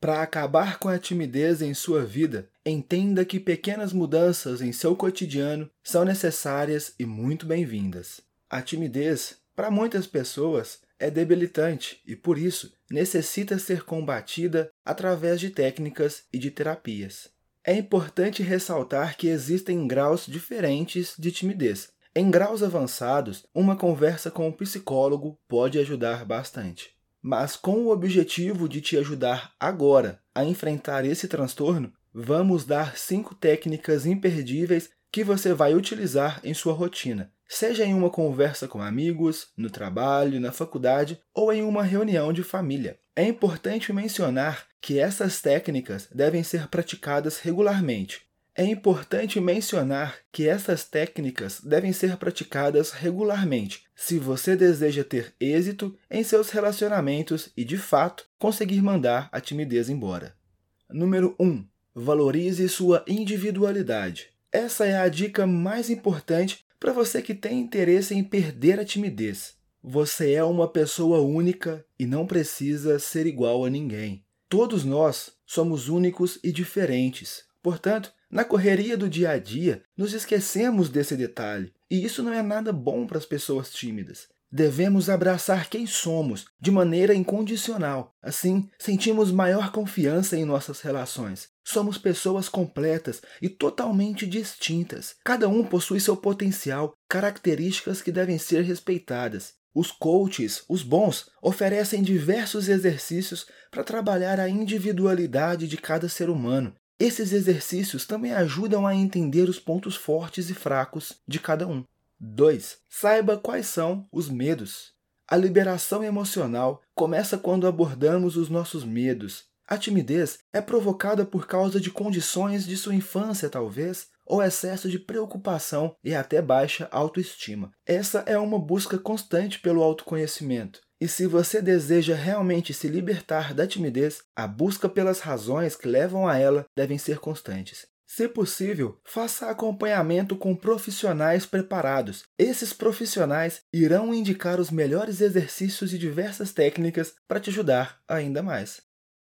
Para acabar com a timidez em sua vida, entenda que pequenas mudanças em seu cotidiano são necessárias e muito bem-vindas. A timidez, para muitas pessoas, é debilitante e, por isso, necessita ser combatida através de técnicas e de terapias. É importante ressaltar que existem graus diferentes de timidez. Em graus avançados, uma conversa com um psicólogo pode ajudar bastante. Mas com o objetivo de te ajudar agora a enfrentar esse transtorno, vamos dar cinco técnicas imperdíveis que você vai utilizar em sua rotina seja em uma conversa com amigos, no trabalho, na faculdade ou em uma reunião de família. É importante mencionar que essas técnicas devem ser praticadas regularmente. É importante mencionar que essas técnicas devem ser praticadas regularmente se você deseja ter êxito em seus relacionamentos e, de fato, conseguir mandar a timidez embora. Número 1. Valorize sua individualidade. Essa é a dica mais importante para você que tem interesse em perder a timidez. Você é uma pessoa única e não precisa ser igual a ninguém. Todos nós somos únicos e diferentes. Portanto, na correria do dia a dia, nos esquecemos desse detalhe, e isso não é nada bom para as pessoas tímidas. Devemos abraçar quem somos de maneira incondicional. Assim, sentimos maior confiança em nossas relações. Somos pessoas completas e totalmente distintas. Cada um possui seu potencial, características que devem ser respeitadas. Os coaches, os bons, oferecem diversos exercícios para trabalhar a individualidade de cada ser humano. Esses exercícios também ajudam a entender os pontos fortes e fracos de cada um. 2. Saiba quais são os medos. A liberação emocional começa quando abordamos os nossos medos, a timidez é provocada por causa de condições de sua infância, talvez, ou excesso de preocupação e até baixa autoestima. Essa é uma busca constante pelo autoconhecimento. E se você deseja realmente se libertar da timidez, a busca pelas razões que levam a ela devem ser constantes. Se possível, faça acompanhamento com profissionais preparados. Esses profissionais irão indicar os melhores exercícios e diversas técnicas para te ajudar ainda mais.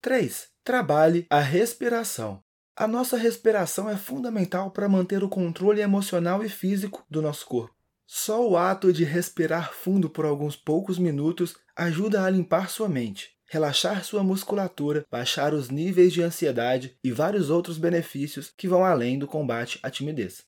3. Trabalhe a respiração. A nossa respiração é fundamental para manter o controle emocional e físico do nosso corpo. Só o ato de respirar fundo por alguns poucos minutos ajuda a limpar sua mente, relaxar sua musculatura, baixar os níveis de ansiedade e vários outros benefícios que vão além do combate à timidez.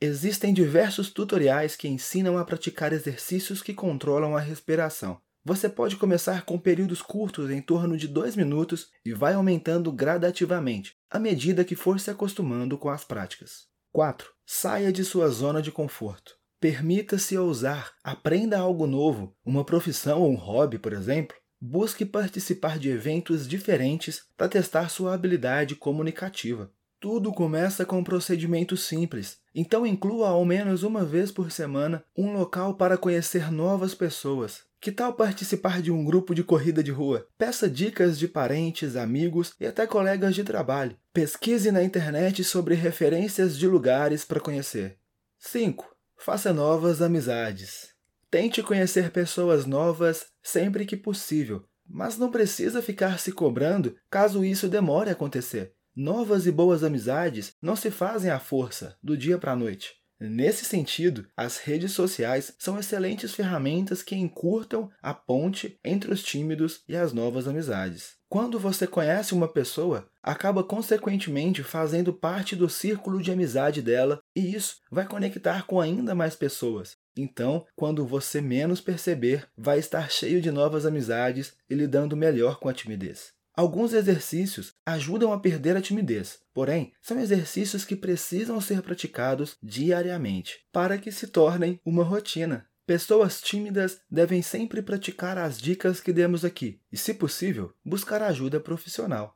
Existem diversos tutoriais que ensinam a praticar exercícios que controlam a respiração. Você pode começar com períodos curtos em torno de 2 minutos e vai aumentando gradativamente, à medida que for se acostumando com as práticas. 4. Saia de sua zona de conforto. Permita-se ousar, aprenda algo novo, uma profissão ou um hobby, por exemplo. Busque participar de eventos diferentes para testar sua habilidade comunicativa. Tudo começa com um procedimento simples, então inclua ao menos uma vez por semana um local para conhecer novas pessoas, que tal participar de um grupo de corrida de rua? Peça dicas de parentes, amigos e até colegas de trabalho. Pesquise na internet sobre referências de lugares para conhecer. 5. Faça novas amizades. Tente conhecer pessoas novas sempre que possível, mas não precisa ficar se cobrando caso isso demore a acontecer. Novas e boas amizades não se fazem à força, do dia para a noite. Nesse sentido, as redes sociais são excelentes ferramentas que encurtam a ponte entre os tímidos e as novas amizades. Quando você conhece uma pessoa, acaba consequentemente fazendo parte do círculo de amizade dela e isso vai conectar com ainda mais pessoas. Então, quando você menos perceber, vai estar cheio de novas amizades e lidando melhor com a timidez. Alguns exercícios ajudam a perder a timidez, porém, são exercícios que precisam ser praticados diariamente para que se tornem uma rotina. Pessoas tímidas devem sempre praticar as dicas que demos aqui e, se possível, buscar ajuda profissional.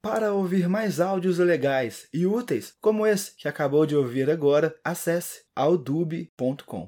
Para ouvir mais áudios legais e úteis como esse que acabou de ouvir agora, acesse audube.com.